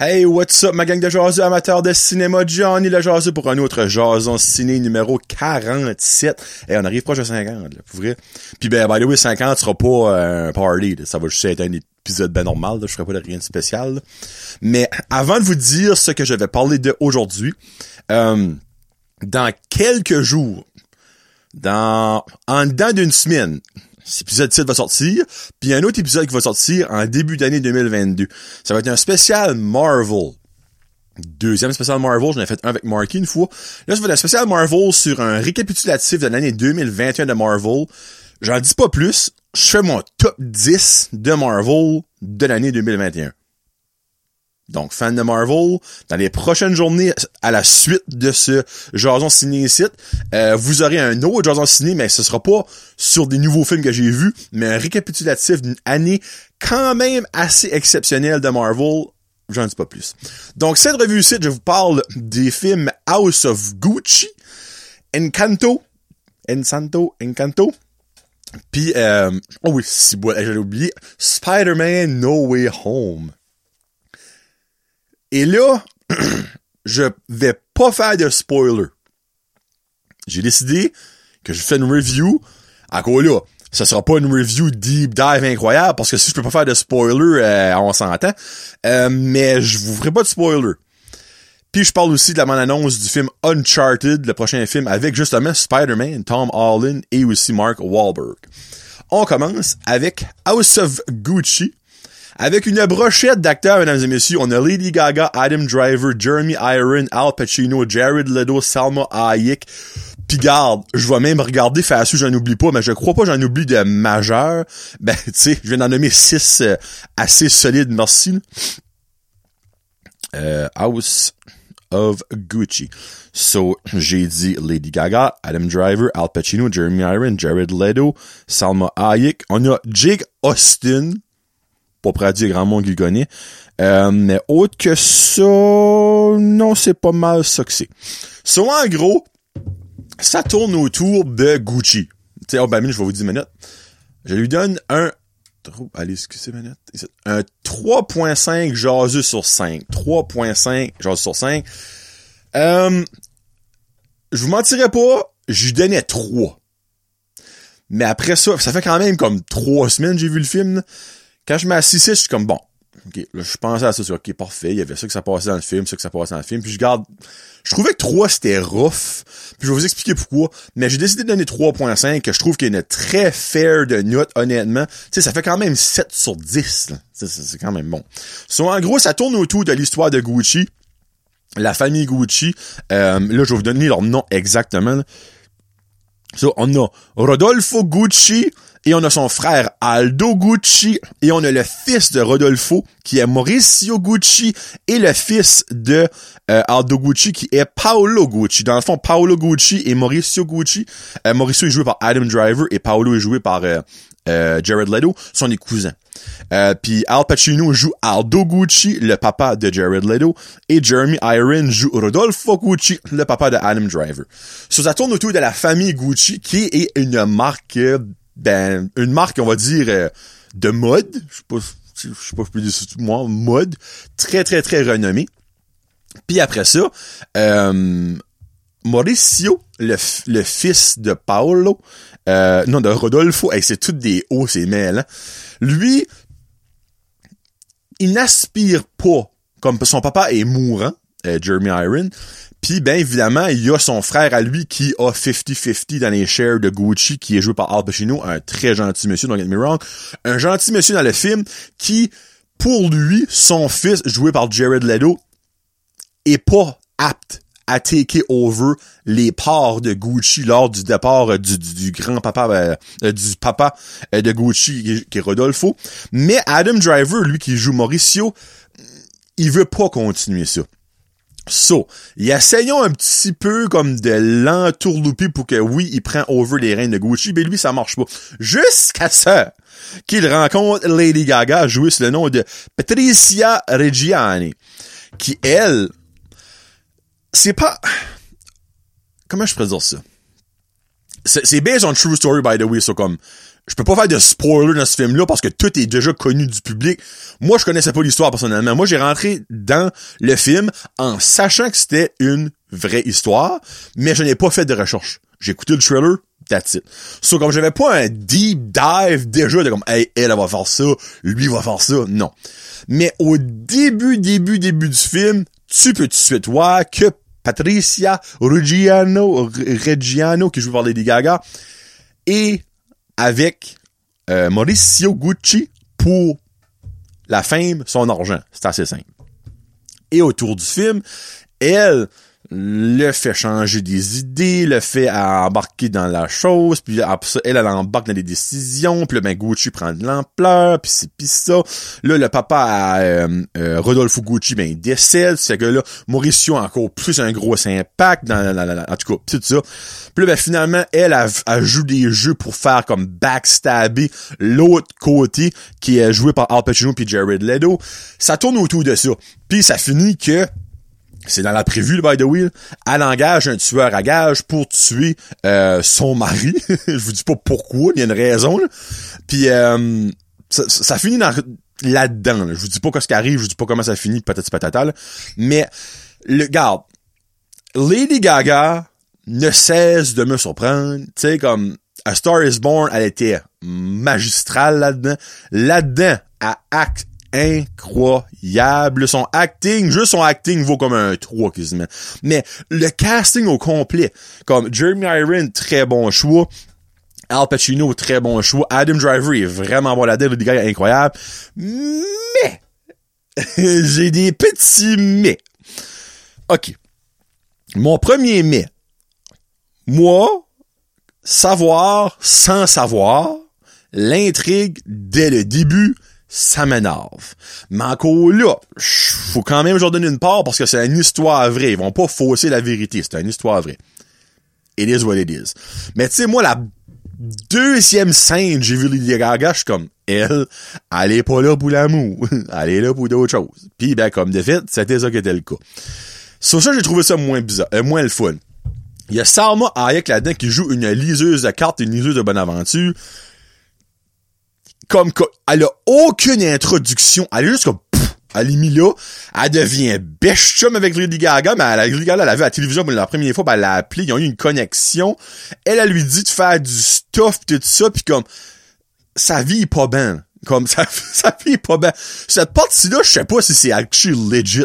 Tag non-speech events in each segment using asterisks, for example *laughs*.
Hey, what's up, ma gang de jaseux amateurs de cinéma, Johnny le jaseux pour un autre jason ciné numéro 47. Et on arrive proche de 50, là, pour vrai. Puis ben, by the way, 50 sera pas euh, un party, ça va juste être un épisode ben normal, là. je ferai pas de rien de spécial. Mais avant de vous dire ce que je vais parler de aujourd'hui, euh, dans quelques jours, dans en dedans d'une semaine, cet épisode 7 va sortir, puis un autre épisode qui va sortir en début d'année 2022. Ça va être un spécial Marvel. Deuxième spécial Marvel, j'en ai fait un avec Marky une fois. Là, ça va être un spécial Marvel sur un récapitulatif de l'année 2021 de Marvel. J'en dis pas plus, je fais mon top 10 de Marvel de l'année 2021. Donc, fan de Marvel, dans les prochaines journées, à la suite de ce Jason Ciné site, euh, vous aurez un autre Jason Ciné, mais ce sera pas sur des nouveaux films que j'ai vus, mais un récapitulatif d'une année quand même assez exceptionnelle de Marvel. J'en dis pas plus. Donc, cette revue-ci, je vous parle des films House of Gucci, Encanto, Encanto, Encanto, puis, euh, oh oui, si j'allais oublier, Spider-Man No Way Home. Et là, *clears throat* je vais pas faire de spoiler. J'ai décidé que je fais une review. Encore là, ce sera pas une review deep dive incroyable parce que si je peux pas faire de spoiler, euh, on s'entend. Euh, mais je vous ferai pas de spoiler. Puis je parle aussi de la bande-annonce du film Uncharted, le prochain film avec justement Spider-Man, Tom Holland et aussi Mark Wahlberg. On commence avec House of Gucci, avec une brochette d'acteurs, mesdames et messieurs, on a Lady Gaga, Adam Driver, Jeremy Iron, Al Pacino, Jared Leto, Salma Hayek. Puis garde, je vais même regarder faire sûr, j'en oublie pas, mais je crois pas j'en oublie de majeur. Ben, tu sais, je viens d'en nommer six euh, assez solides, merci. Euh, House of Gucci. So, j'ai dit Lady Gaga, Adam Driver, Al Pacino, Jeremy Iron, Jared Leto, Salma Hayek. On a Jake Austin, dire grand monde qui connaît. Euh, mais autre que ça, non, c'est pas mal ça que c'est. So, en gros, ça tourne autour de Gucci. Tu sais, oh, ben, je vais vous dire une minute. Je lui donne un, allez, excusez ma. Un 3.5 jaseux sur 5. 3.5 jaseux sur 5. Euh, je vous mentirais pas, je lui donnais 3. Mais après ça, ça fait quand même comme 3 semaines que j'ai vu le film. Quand je m'assisais, je suis comme, bon, ok, là, je pensais à ça, c'est ok, parfait, il y avait ça que ça passait dans le film, ça que ça passait dans le film, puis je garde, je trouvais que 3 c'était rough, puis je vais vous expliquer pourquoi, mais j'ai décidé de donner 3.5, que je trouve qu'il y a une très fair de note, honnêtement, tu sais, ça fait quand même 7 sur 10, là. C'est- quand même bon. So, en gros, ça tourne autour de l'histoire de Gucci, la famille Gucci, euh, là, je vais vous donner leur nom exactement. So, on a Rodolfo Gucci et on a son frère Aldo Gucci et on a le fils de Rodolfo qui est Mauricio Gucci et le fils de euh, Aldo Gucci qui est Paolo Gucci. Dans le fond, Paolo Gucci et Mauricio Gucci. euh, Mauricio est joué par Adam Driver et Paolo est joué par euh, Jared Leto. sont des cousins. Euh, Puis Al Pacino joue Aldo Gucci, le papa de Jared Leto, et Jeremy Iron joue Rodolfo Gucci, le papa de Adam Driver. So, ça tourne autour de la famille Gucci, qui est une marque, ben, une marque, on va dire, euh, de mode. Je sais pas, je sais pas je peux dire moi, mode. Très, très, très renommée. Puis après ça, euh, Mauricio, le, fils de Paolo, euh, non, de Rodolfo, hey, c'est tout des hauts, c'est mêlant. Lui, il n'aspire pas, comme son papa est mourant, Jeremy Iron, puis ben évidemment, il y a son frère à lui qui a 50-50 dans les shares de Gucci, qui est joué par Al Pacino, un très gentil monsieur, don't get me wrong, un gentil monsieur dans le film, qui, pour lui, son fils, joué par Jared Leto, est pas apte à take over les parts de Gucci lors du départ euh, du, grand-papa euh, euh, du papa de Gucci qui est Rodolfo. Mais Adam Driver, lui qui joue Mauricio, il veut pas continuer ça. So, essayons un petit peu comme de l'entourlouper pour que oui, il prend over les reins de Gucci, mais lui, ça marche pas. Jusqu'à ça qu'il rencontre Lady Gaga, jouée sous le nom de Patricia Reggiani, qui, elle, c'est pas... Comment je pourrais dire ça? C'est c'est based on true story, by the way, so comme... je peux pas faire de spoiler dans ce film-là parce que tout est déjà connu du public. Moi, je connaissais pas l'histoire personnellement. Moi, j'ai rentré dans le film en sachant que c'était une vraie histoire, mais je n'ai pas fait de recherche. J'ai écouté le trailer, that's it. So, comme j'avais pas un deep dive déjà de comme, hey, elle, va faire ça, lui va faire ça, non. Mais au début, début, début du film, tu peux tout de suite voir que Patricia Reggiano, Reggiano, qui joue par Lady Gaga, et avec euh, Mauricio Gucci pour la fame, son argent. C'est assez simple. Et autour du film, elle, le fait changer des idées, le fait embarquer dans la chose, puis après ça, elle, elle embarque dans les décisions, puis là, ben, Gucci prend de l'ampleur, puis c'est pis ça. Là, le papa euh, euh, Rodolfo Gucci, ben, il décède, c'est que là, Mauricio a encore plus un gros impact dans en tout cas, tout ça. Puis là, ben, finalement, elle, a, joue des jeux pour faire comme backstabber l'autre côté, qui est joué par Al Pacino puis Jared Leto. Ça tourne autour de ça. Puis ça finit que c'est dans la prévue, by the way. Elle engage un tueur à gage pour tuer euh, son mari. *laughs* je vous dis pas pourquoi, il y a une raison. Puis euh, ça, finit là-dedans. Je vous dis pas ce qui arrive, je vous dis pas comment ça finit, peut-être patata. Mais le garde, Lady Gaga ne cesse de me surprendre. Tu sais, comme A Star is Born, elle était magistrale là-dedans. Là-dedans, à acte incroyable. Son acting, juste son acting vaut comme un 3 quasiment. Mais le casting au complet, comme Jeremy Iron, très bon choix. Al Pacino, très bon choix. Adam Driver est vraiment bon là-dedans. Le gars est incroyable. Mais, *laughs* j'ai des petits mais. OK. Mon premier mais. Moi, savoir sans savoir, l'intrigue dès le début, ça m'énerve. Mais encore là, faut quand même leur donner une part parce que c'est une histoire vraie. Ils vont pas fausser la vérité. C'est une histoire vraie. It is what it is. Mais tu sais, moi, la deuxième scène, j'ai vu Lady Gaga, je suis comme, elle, elle est pas là pour l'amour. *laughs* elle est là pour d'autres choses. Puis, ben, comme de fait, c'était ça qui était le cas. Sur ça, j'ai trouvé ça moins bizarre, euh, moins le fun. Il y a Salma Hayek là-dedans qui joue une liseuse de cartes, une liseuse de bonne aventure comme, elle a aucune introduction. Elle est juste comme, elle est mise là. Elle devient bêche chum avec Lady Gaga, mais elle, Lady Gaga, elle a vu à la télévision pour la première fois, ben, elle l'a appelé, ils ont eu une connexion. Elle, elle lui dit de faire du stuff, tout ça, puis comme, sa vie est pas bien. Comme, *laughs* sa, vie est pas bien. Cette partie-là, je sais pas si c'est actually legit.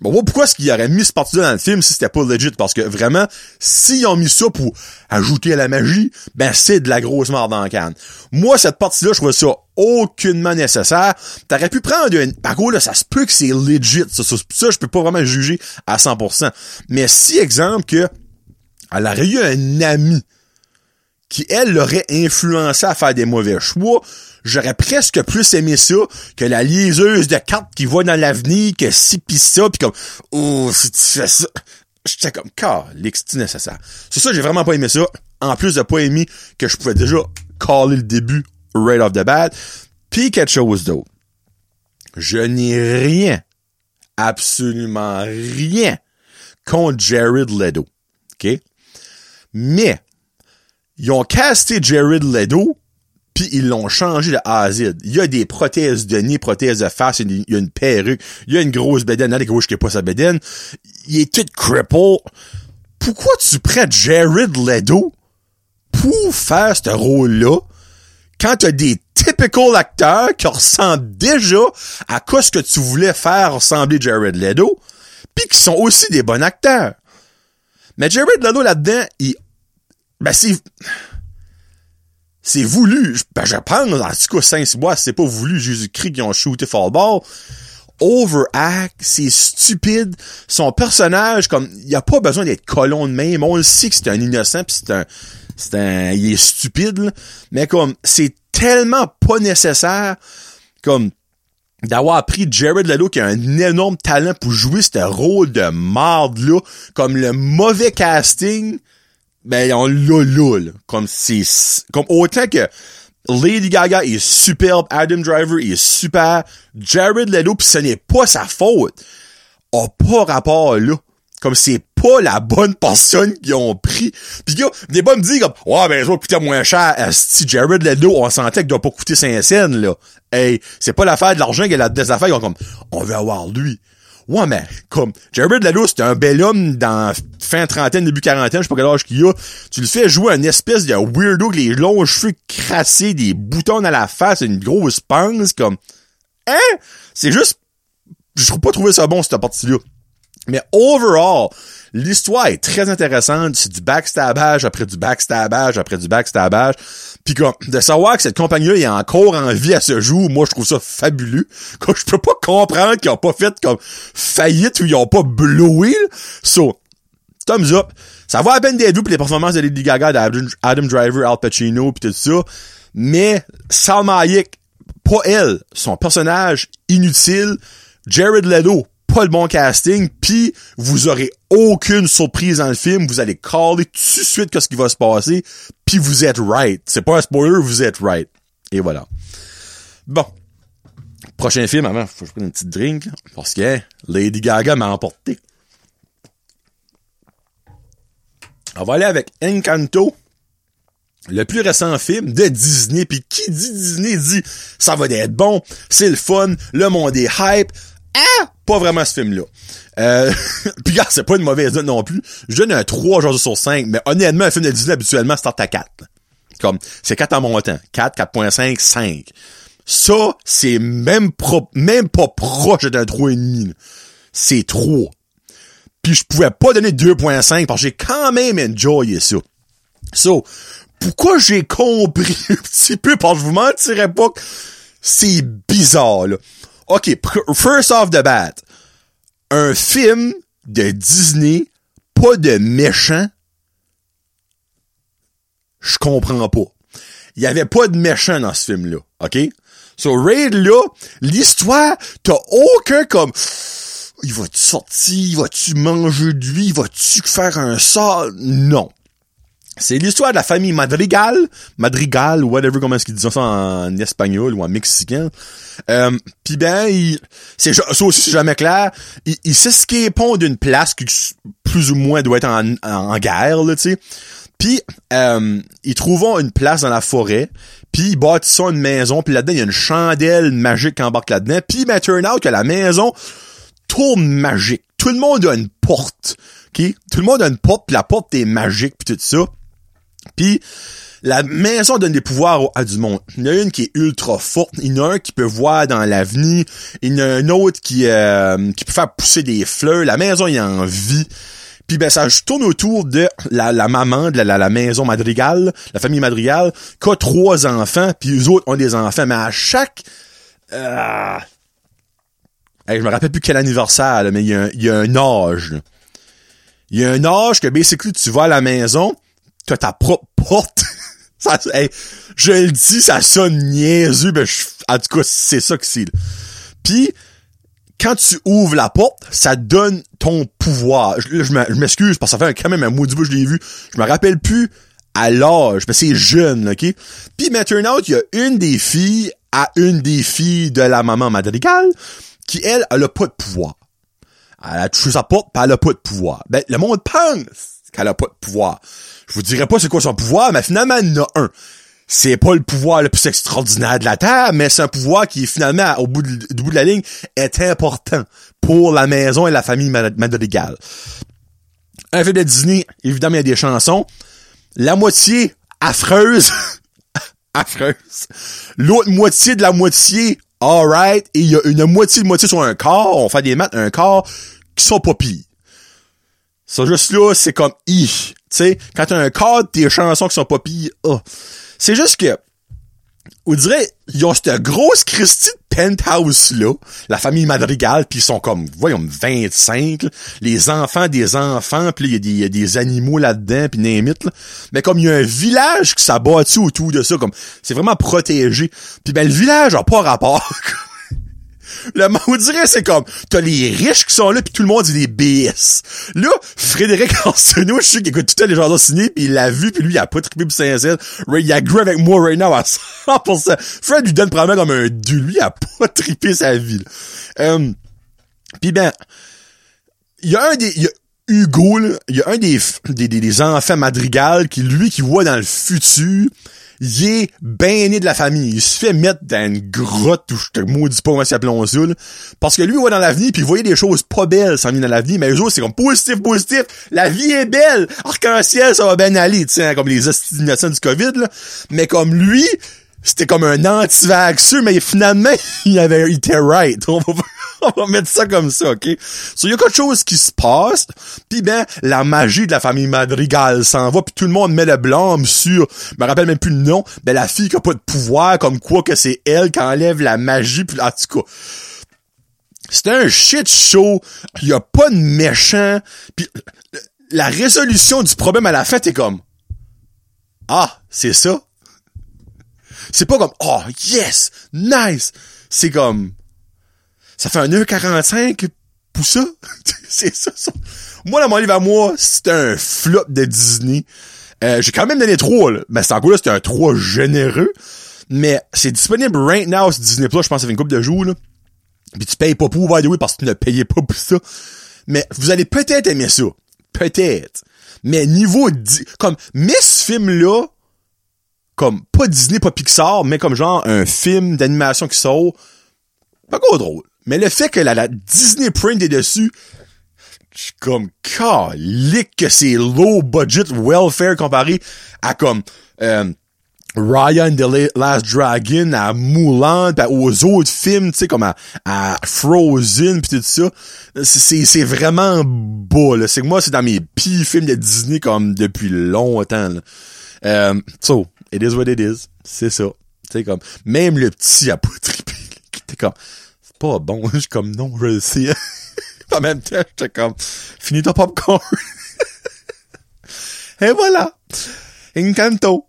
Bon, pourquoi est-ce qu'il aurait mis ce parti-là dans le film si c'était pas legit? Parce que vraiment, s'ils ont mis ça pour ajouter à la magie, ben c'est de la grosse mort dans la canne. Moi, cette partie-là, je trouve ça aucunement nécessaire. T'aurais pu prendre une... Par contre, là, ça se peut que c'est legit. Ça, je peux pas vraiment juger à 100%. Mais si, exemple, que elle aurait eu un ami qui, elle, l'aurait influencé à faire des mauvais choix, j'aurais presque plus aimé ça que la liseuse de cartes qui va dans l'avenir, que si pis ça, pis comme, oh, si tu fais ça. J'étais comme, car, c'est nécessaire. C'est ça, j'ai vraiment pas aimé ça. En plus de pas aimer que je pouvais déjà caller le début right off the bat. Puis quelque chose d'autre. Je n'ai rien, absolument rien contre Jared Leto. OK? Mais, ils ont casté Jared Leto puis ils l'ont changé de A à Z. Il y a des prothèses de nez, prothèses de face, il y a une perruque, il y a une grosse bedaine, avec gauche qui pas sa bedaine. Il est tout cripple. Pourquoi tu prêtes Jared Leto pour faire ce rôle-là? Quand t'as des typical acteurs qui ressemblent déjà à quoi ce que tu voulais faire ressembler Jared Leto, puis qui sont aussi des bons acteurs. Mais Jared Leto là-dedans, il ben c'est c'est voulu. Ben, je pense, en tout cas, Saint-Cybois, c'est pas voulu Jésus-Christ qui ont shooté ball. Overact, c'est stupide. Son personnage, comme, il a pas besoin d'être colon de même. On le sait que c'est un innocent pis c'est un, c'est un, il est stupide, Mais comme, c'est tellement pas nécessaire, comme, d'avoir pris Jared Leto qui a un énorme talent pour jouer ce rôle de marde là, comme le mauvais casting, ben on l'a là, comme c'est comme autant que Lady Gaga est superbe, Adam Driver est super, Jared Leto pis ce n'est pas sa faute, a pas rapport là. Comme c'est pas la bonne personne qu'ils ont pris. Pis gars, des pas me dire comme Ouais ben je vais coûter moins cher. Si Jared Leto, on sentait qu'il doit pas coûter 5 cents là. Hey, c'est pas l'affaire de l'argent qu'il a des affaires, ils ont comme On veut avoir lui. Ouais, mais, comme, Jared Leto, c'est un bel homme dans fin trentaine, début quarantaine, je sais pas quel âge qu'il a. Tu le fais jouer un espèce de weirdo avec les longs cheveux crassés, des boutons à la face, une grosse pince, comme, hein? C'est juste, je trouve pas trouver ça bon, cette partie-là. Mais overall, l'histoire est très intéressante. C'est du backstabage après du backstabage après du backstabage. Puis comme de savoir que cette compagnie-là est encore en vie à ce jour, moi je trouve ça fabuleux. *laughs* Comme je peux pas comprendre qu'ils ont pas fait comme faillite ou ils ont pas blowé. So, thumbs up. Ça va à peine vu pour les performances de Lady Gaga, d'Adam Driver, Al Pacino puis tout ça. Mais Salma Hayek, pas elle, son personnage inutile. Jared Leto, pas le bon casting, puis vous aurez aucune surprise dans le film, vous allez caller tout de suite qu'est-ce qui va se passer, puis vous êtes right. C'est pas un spoiler, vous êtes right. Et voilà. Bon. Prochain film, avant, faut que je prenne une petite drink, parce que Lady Gaga m'a emporté. On va aller avec Encanto, le plus récent film de Disney, puis qui dit Disney dit ça va être bon, c'est le fun, le monde est hype, ah! Pas vraiment ce film-là. Euh, *laughs* puis gars, c'est pas une mauvaise note non plus. Je donne un 3 jours sur 5, mais honnêtement, un film de Disney, habituellement, start à 4. Comme, c'est 4 en montant. 4, 4.5, 5. Ça, c'est même pro même pas proche d'un 3,5. C'est 3. Puis je pouvais pas donner 2.5 parce que j'ai quand même enjoyé ça. So, pourquoi j'ai compris? *laughs* Un petit peu, parce que je vous mentirais pas que c'est bizarre, là. OK, first off the bat, un film de Disney, pas de méchant, je comprends pas. Il y avait pas de méchant dans ce film-là, OK? So, Raid, là, l'histoire, t'as aucun comme... Il va-tu sortir? Va-tu manger de lui? Va-tu faire un sort? Non. C'est l'histoire de la famille Madrigal, Madrigal, whatever, comment est-ce qu'ils disent ça en espagnol ou en mexicain. Euh, Puis ben, il, c'est ça aussi c'est jamais clair. Il, il s'escapent d'une place qui plus ou moins doit être en, en guerre, là, tu sais. Puis euh, ils trouvent une place dans la forêt, puis ils bâtissent une maison, puis là-dedans il y a une chandelle magique qui embarque là-dedans. Puis ben turn out que la maison tourne magique. Tout le monde a une porte. OK? Tout le monde a une porte, puis la porte est magique, puis tout ça. Puis la maison donne des pouvoirs à du monde. Il y en a une qui est ultra forte, il y en a un qui peut voir dans l'avenir, il y en a un autre qui euh, peut faire pousser des fleurs. La maison est en vie. Puis ben ça tourne autour de la, maman de la, maison Madrigal, la famille Madrigal, qui a trois enfants, puis eux autres ont des enfants, mais à chaque euh... je me rappelle plus quel anniversaire, mais il y, a un, il y a un âge. Il y a un âge que basically tu vas à la maison, t'as ta propre porte. *laughs* ça, je le dis, ça sonne niaiseux, mais je, en tout cas, c'est ça que c'est. Puis, quand tu ouvres la porte, ça donne ton pouvoir. Je, je m'excuse parce que ça fait quand même un maudit bout je l'ai vu. Je me rappelle plus à l'âge, mais c'est jeune, ok? Puis maintenant, il y a une des filles à une des filles de la maman Madrigal qui, elle, elle a pas de pouvoir. Elle a touché sa porte, pis elle a pas de pouvoir. Ben, le monde pense qu'elle a pas de pouvoir. Je vous dirais pas c'est quoi son pouvoir, mais finalement, y en a un. C'est pas le pouvoir le plus extraordinaire de la Terre, mais c'est un pouvoir qui, finalement, au bout de, bout de la ligne, est important pour la maison et la famille Madrigal. Un film de Disney, évidemment, il y a des chansons. La moitié affreuse. *laughs* affreuse. L'autre moitié de la moitié, alright. Et il y a une moitié de moitié sur un corps. On fait des maths, un corps qui sont pas pires. Ça, juste là, c'est comme, i. Tu sais, quand t'as un cadre, tes chansons qui sont pas pires, oh. C'est juste que, on dirait, ils ont cette grosse Christie penthouse-là, la famille Madrigal, puis ils sont comme, voyons, 25, les enfants des enfants, puis il y, a des animaux là-dedans, puis n'importe là. Mais comme il y a un village qui s'abattu autour de ça, comme, c'est vraiment protégé. Puis ben, le village a pas rapport. *laughs* Le on dirait c'est comme t'as les riches qui sont là puis tout le monde dit des BS. Là, Frédéric *laughs* Arsenault, je sais qu'il écoute tout les gens signés puis il l'a vu puis lui il a pas trippé pour saint Il a agree avec moi right now à *laughs* 100%. Fred lui donne probablement comme un du lui il a pas *laughs* trippé sa vie. Euh, puis ben il y a un des y a Hugo, il y a un des, des, des, des enfants madrigal qui, lui, qui voit dans le futur, il est baigné de la famille. Il se fait mettre dans une grotte où je te maudis pas comment s'appelons ça. Parce que lui, il voit dans l'avenir puis il voyait des choses pas belles s'en venir dans l'avenir, mais eux autres, c'est comme positif, positif. La vie est belle. Arc-en-ciel, ça va bien aller, tu sais, hein, comme les estimations du COVID, là. Mais comme lui, c'était comme un anti-vaxxeur, mais finalement, *laughs* il avait, il était right. Va, *laughs* on va mettre ça comme ça, ok? So, il y a quelque chose qui se passe, puis ben, la magie de la famille Madrigal s'en va, puis tout le monde met le blâme sur, je me rappelle même plus le nom, ben, la fille qui a pas de pouvoir, comme quoi que c'est elle qui enlève la magie, puis en tout cas, c'était un shit show, y a pas de méchant, puis la résolution du problème à la fin, t'es comme, ah, c'est ça? C'est pas comme, oh, yes, nice. C'est comme, ça fait un 1,45 pour ça? *laughs* c'est ça, ça. Moi, dans mon livre à moi, c'était un flop de Disney. Euh, j'ai quand même donné 3, là. Mais c'est encore là, c'était un 3 généreux. Mais c'est disponible right now sur Disney Plus, je pense que ça fait une couple de jours, là. Puis tu payes pas pour, by the parce que tu ne payais pas pour ça. Mais vous allez peut-être aimer ça. Peut-être. Mais niveau, comme, mais ce film-là, comme pas Disney, pas Pixar, mais comme genre un film d'animation qui sort, pas gros drôle. Mais le fait que la, Disney print est dessus, je suis comme calique que c'est low budget welfare comparé à comme euh, Ryan the Last Dragon, à Mulan, pis aux autres films, tu sais, comme à, Frozen pis tout ça. C'est, c'est vraiment beau, là. C'est que moi, c'est dans mes pires films de Disney comme depuis longtemps, là. Euh, so, it is what it is. C'est ça. Tu sais, comme, même le petit a pas trippé. Comme, pas bon. *laughs* Je suis comme, non, je le sais. *laughs* en même temps, j'étais comme, finis ton popcorn. *laughs* et voilà. Encanto.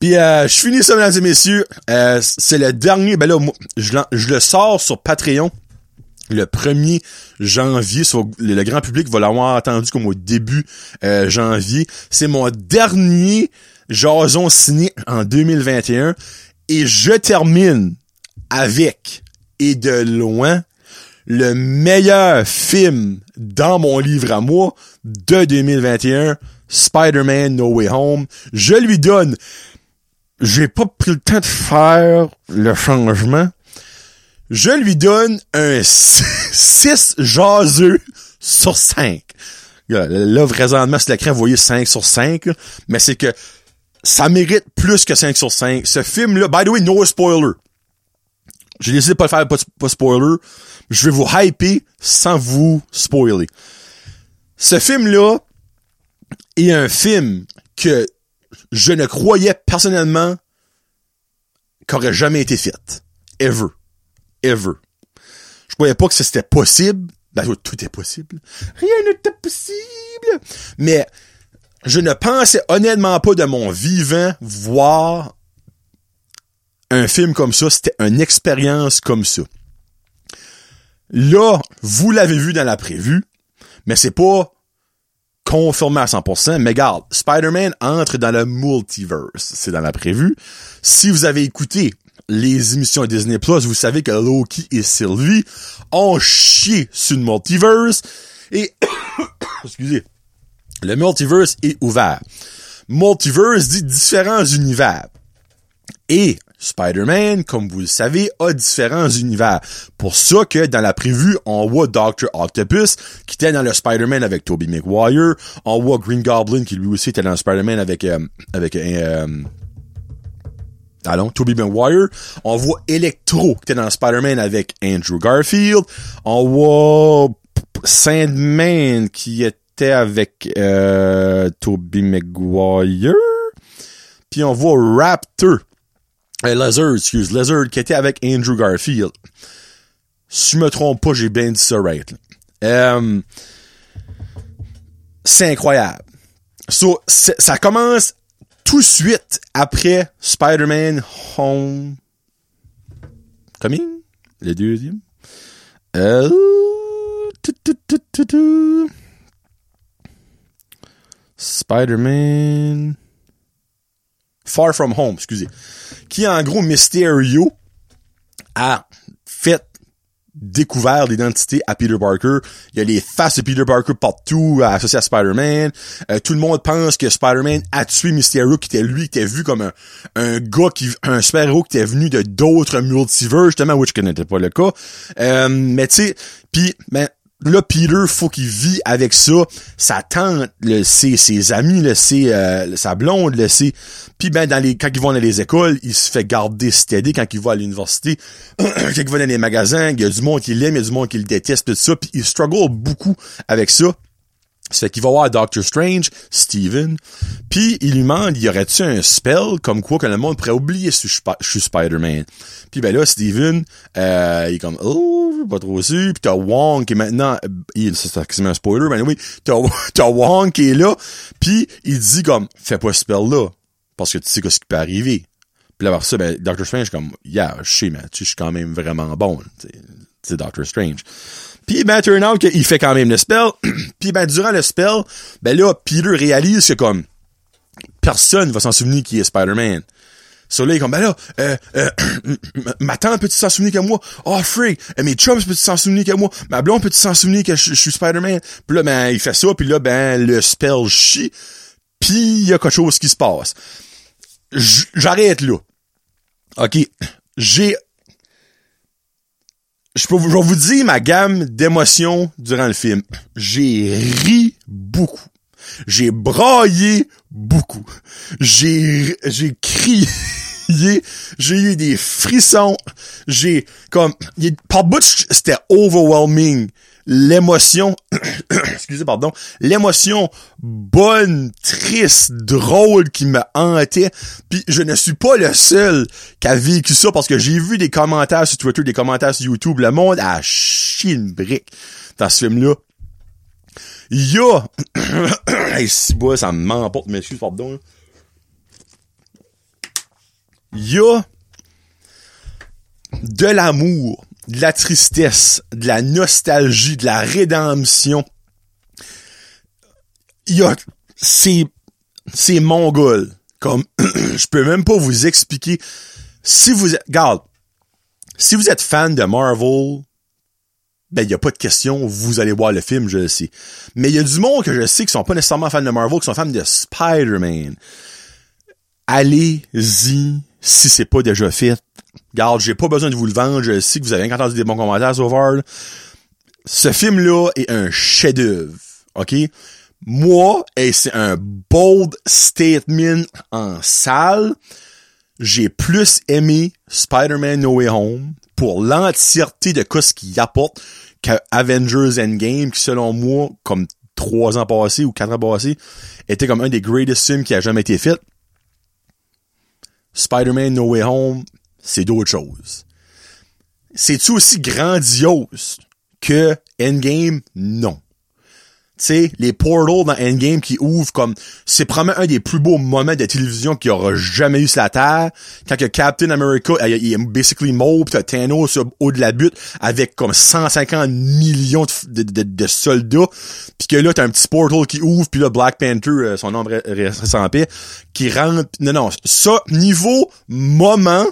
Puis euh, je finis ça, mesdames et messieurs. Euh, c'est le dernier. Ben là, je, le sors sur Patreon le 1er janvier. le, grand public va l'avoir entendu comme au début euh, janvier. C'est mon dernier Jason signé en 2021. Et je termine avec, et de loin, le meilleur film dans mon livre à moi de 2021, Spider-Man No Way Home. Je lui donne, j'ai pas pris le temps de faire le changement. Je lui donne un *laughs* 6 jaseux sur 5. Là, présentement, c'est l'écran, vous voyez 5 sur 5, mais c'est que ça mérite plus que 5 sur 5. Ce film-là, by the way, no spoiler. J'ai décidé de pas le faire, pas, spoiler. Je vais vous hyper sans vous spoiler. Ce film-là est un film que je ne croyais personnellement qu'aurait jamais été fait. Ever. Ever. Je croyais pas que c'était possible. Ben, tout est possible. Rien n'était possible. Mais je ne pensais honnêtement pas de mon vivant voir un film comme ça. C'était une expérience comme ça. Là, vous l'avez vu dans la prévue, mais c'est pas confirmé à 100%. Mais regarde, Spider-Man entre dans le multiverse. C'est dans la prévue. Si vous avez écouté les émissions Disney Plus, vous savez que Loki et Sylvie ont chié sur le multiverse. Et, *coughs* excusez, le multiverse est ouvert. Multiverse dit différents univers. Et Spider-Man, comme vous le savez, a différents univers. Pour ça que dans la prévue, on voit Dr. Octopus, qui était dans le Spider-Man avec Tobey Maguire. On voit Green Goblin, qui lui aussi était dans le Spider-Man avec, euh, avec, euh, allons, Tobey Maguire. On voit Electro, qui était dans Spider-Man avec Andrew Garfield. On voit Sandman, qui est avec euh, Toby Maguire. Puis on voit Raptor. Euh, Lizard, excuse, Lizard, qui était avec Andrew Garfield. Si je me trompe pas, j'ai bien dit ça right. Euh, c'est incroyable. So, ça commence tout de suite après Spider-Man Home... Coming? Le deuxième? Euh... Spider-Man... Far From Home, excusez. Qui, en gros, Mysterio a fait découvert l'identité à Peter Parker. Il y a les faces de Peter Parker partout associées à Spider-Man. Euh, tout le monde pense que Spider-Man a tué Mysterio, qui était lui, qui était vu comme un, un gars qui, un super-héros qui était venu de d'autres multivers, justement, which n'était pas le cas. Euh, mais tu sais, puis ben, là, Peter, faut qu'il vit avec ça. Sa tante le sait, ses amis le sait, euh, sa blonde le sait. Puis ben, dans les, quand ils vont dans les écoles, il se fait garder steady quand il va à l'université. *clears throat* quand il va dans les magasins, il y a du monde qui l'aime, il y a du monde qui le déteste, tout ça. Puis il struggle beaucoup avec ça. Ça fait qu'il va voir Doctor Strange, Steven, puis il lui demande, y aurait-tu un spell comme quoi que le monde pourrait oublier si je, suis Spider-Man? Puis ben là, Steven, euh, il est comme, oh, pas trop sûr. Puis t'as Wong qui est maintenant, il, c'est un spoiler, mais oui, t'as, *laughs* t'as Wong qui est là, puis il dit comme, fais pas ce spell-là, parce que tu sais ce qui peut arriver. Puis là, ça, ben, Doctor Strange comme, yeah, je sais, mais tu je suis quand même vraiment bon, c'est Doctor Strange. Puis ben, turn out qu'il fait quand même le spell. *clears throat* Puis ben, durant le spell, ben là, Peter réalise que comme personne va s'en souvenir qui est Spider-Man. So là, il est comme, ben là, euh, euh, *clears throat* ma tante peut-tu s'en souvenir que moi? Oh, freak! Euh, mes chums peut-tu s'en souvenir que moi? Ma blonde peut-tu s'en souvenir que je, suis Spider-Man? Puis là, ben, il fait ça, puis là, ben, le spell chie, puis il y a quelque chose qui se passe. J'arrête là. OK. J'ai je vais vous dire ma gamme d'émotions durant le film. J'ai ri beaucoup. J'ai braillé beaucoup. J'ai, j'ai crié. J'ai eu des frissons. J'ai, comme, par bout, c'était overwhelming l'émotion, *clears throat* excusez, pardon, l'émotion bonne, triste, drôle qui me hantait. Puis je ne suis pas le seul qui a vécu ça parce que j'ai vu des commentaires sur Twitter, des commentaires sur YouTube. Le monde a chié une brique dans ce film-là. Il y a... *clears throat* hey, si bois, ça m'emporte, mais excuse, pardon. Il y a de l'amour de la tristesse, de la nostalgie, de la rédemption. Il y a, c'est, c'est mongol. Comme, *clears throat* je peux même pas vous expliquer. Si vous regarde, si vous êtes fan de Marvel, ben, il y a pas de question, vous allez voir le film, je le sais. Mais il y a du monde que je sais qui sont pas nécessairement fans de Marvel, qui sont fans de Spider-Man. Allez-y, si c'est pas déjà fait. Garde, j'ai pas besoin de vous le vendre, je sais que vous avez entendu des bons commentaires sur Vard. Ce film-là est un chef-d'œuvre, ok? Moi, et c'est un bold statement en salle, j'ai plus aimé Spider-Man No Way Home pour l'entièreté de ce qu'il apporte qu'Avengers Endgame, qui selon moi, comme trois ans passés ou quatre ans passés, était comme un des greatest films qui a jamais été fait. Spider-Man No Way Home, c'est d'autres choses. C'est-tu aussi grandiose que Endgame? Non. Sais, les portals dans Endgame qui ouvrent comme, c'est probablement un des plus beaux moments de télévision qu'il y aura jamais eu sur la Terre. Quand que Captain America, il est basically mauve, t'as Thanos au de la butte avec comme 150 millions de, soldats. Puis que là, t'as un petit portal qui ouvre, puis là, Black Panther, euh, son nom reste paix, qui rentre. Non, non, ça, niveau moment,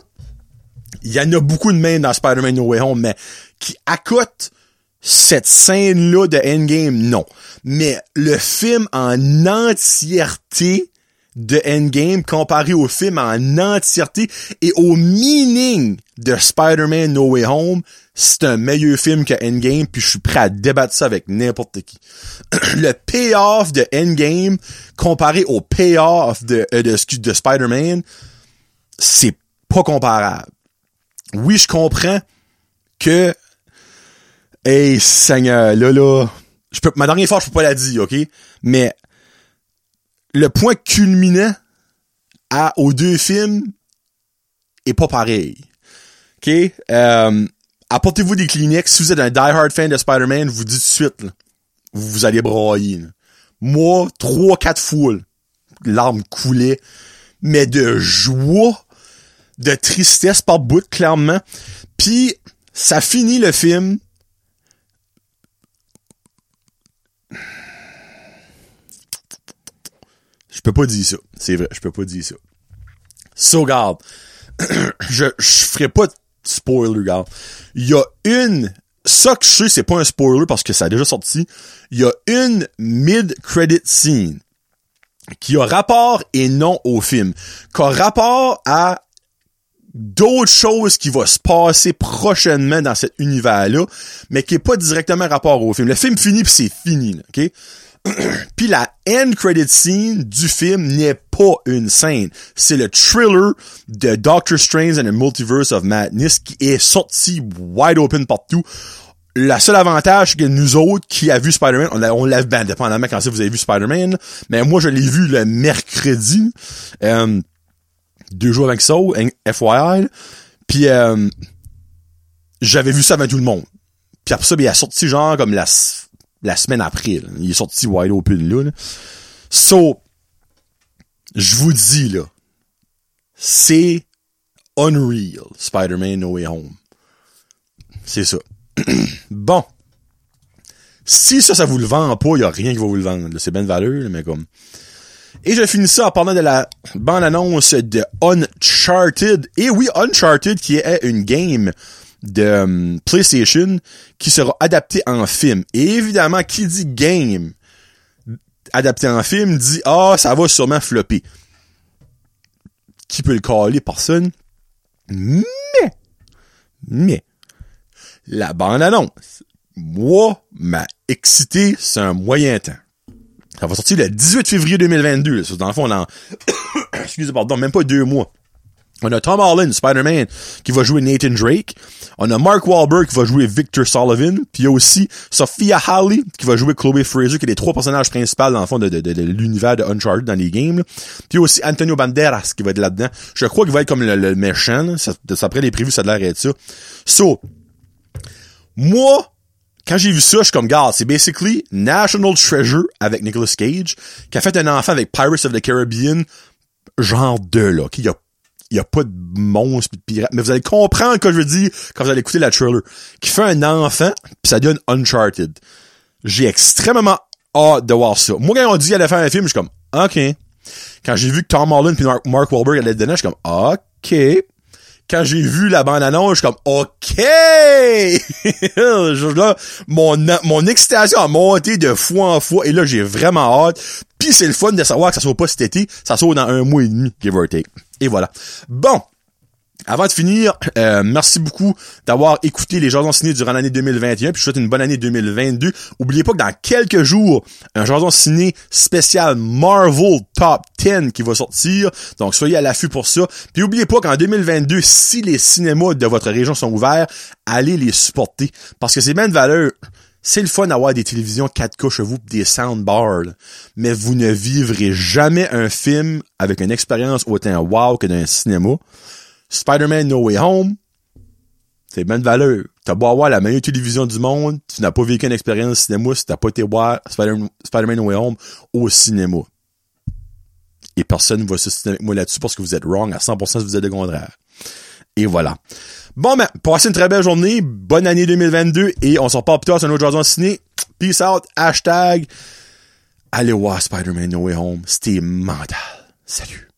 il y en a beaucoup de mains dans Spider-Man No Way Home, mais qui accotent cette scène-là de Endgame, non. Mais le film en entièreté de Endgame comparé au film en entièreté et au meaning de Spider-Man No Way Home, c'est un meilleur film que Endgame, puis je suis prêt à débattre ça avec n'importe qui. *clears throat* le payoff de Endgame comparé au payoff de, euh, de, de Spider-Man, c'est pas comparable. Oui, je comprends que Hey, Seigneur, là, là. Je peux, ma dernière fois, je peux pas la dire, OK? Mais le point culminant à, aux deux films est pas pareil. OK? Euh, apportez-vous des Kleenex. Si vous êtes un die-hard fan de Spider-Man, vous dites tout de suite, vous, vous allez brailler. Moi, trois, quatre foules, larmes coulaient, mais de joie, de tristesse par bout, clairement. Puis, ça finit le film peux pas dire ça. C'est vrai, je peux pas dire ça. So, regarde, *clears throat* je, je ferai pas de spoiler, regarde. Il y a une ça que je sais, c'est pas un spoiler parce que ça a déjà sorti. Il y a une mid-credit scene qui a rapport et non au film, qui a rapport à d'autres choses qui vont se passer prochainement dans cet univers-là, mais qui est pas directement rapport au film. Le film finit puis c'est fini, ok? *clears throat* puis la end credit scene du film n'est pas une scène. C'est le thriller de Doctor Strange and the Multiverse of Madness qui est sorti wide open partout. La seule avantage, c'est que nous autres qui a vu Spider-Man, on l'a, on l'a, ben, dépendamment quand vous avez vu Spider-Man, mais moi, je l'ai vu le mercredi, euh, deux jours avec ça, FYI, puis euh, j'avais vu ça avec tout le monde. Puis après ça, ben, il a sorti genre comme la, la semaine après. Il est sorti wide open là. So, je vous dis là, c'est unreal, Spider-Man No Way Home. C'est ça. *clears throat* bon. Si ça, ça vous le vend pas, il y a rien qui va vous le vendre. C'est bien de valeur, mais comme... Et je finis ça en parlant de la bande-annonce de Uncharted. Et oui, Uncharted qui est une game de um, PlayStation qui sera adaptée en film. Et évidemment, qui dit game adapté en film dit « Ah, ça va sûrement flopper. » Qui peut le caler? Personne. Mais, mais, la bande-annonce, moi, m'a excité c'est un moyen temps. Ça va sortir le 18 février 2022. Là. Dans le fond, dans... *coughs* Excusez, pardon, même pas deux mois. On a Tom Holland, Spider-Man, qui va jouer Nathan Drake. On a Mark Wahlberg qui va jouer Victor Sullivan. Puis il y a aussi Sophia Halley qui va jouer Chloe Fraser, qui est les trois personnages principaux dans le fond de, de, de, l'univers de Uncharted dans les games. Puis il y a aussi Antonio Banderas qui va être là-dedans. Je crois qu'il va être comme le, méchant. Ça, après les prévus, ça a l'air ça. So, moi, quand j'ai vu ça, je suis comme, gars, c'est basically National Treasure avec Nicolas Cage, qui a fait un enfant avec Pirates of the Caribbean, genre 2, là. Il y a, y a pas de monstres pis de pirates. Mais vous allez comprendre que je veux dire quand vous allez écouter la trailer. Qui fait un enfant, puis ça donne Uncharted. J'ai extrêmement hâte de voir ça. Moi, quand on dit qu'elle allait faire un film, je suis comme, OK. Quand j'ai vu que Tom Holland puis Mark Wahlberg allaient dedans, je suis comme, OK quand j'ai vu la bande-annonce, je suis comme, OK! *laughs* là, mon, mon excitation a monté de fois en fois, et là, j'ai vraiment hâte. Puis c'est le fun de savoir que ça soit pas cet été, ça soit dans un mois et demi, give or take. Et voilà. Bon, avant de finir, euh, merci beaucoup d'avoir écouté les Jason ciné durant l'année 2021, puis je souhaite une bonne année 2022. Oubliez pas que dans quelques jours, un Jason ciné spécial Marvel Top 10 qui va sortir, donc soyez à l'affût pour ça. Puis oubliez pas qu'en 2022, si les cinémas de votre région sont ouverts, allez les supporter, parce que c'est bien de valeur. C'est le fun d'avoir des télévisions 4K chez vous, des soundbars, mais vous ne vivrez jamais un film avec une expérience autant wow que d'un cinéma. Spider-Man No Way Home, c'est bien de valeur. T'as beau avoir la meilleure télévision du monde, tu n'as pas vécu une expérience cinéma si t'as pas été voir Spider-Man No Way Home au cinéma. Et personne ne va se avec moi là-dessus parce que vous êtes wrong à 100% si vous êtes de contraire. Et voilà. Bon, ben, passez une très belle journée. Bonne année 2022. Et on se reparle plus tard sur un autre jardin ciné. Peace out. Hashtag. Allez voir Spider-Man No Way Home. C'était mental. Salut.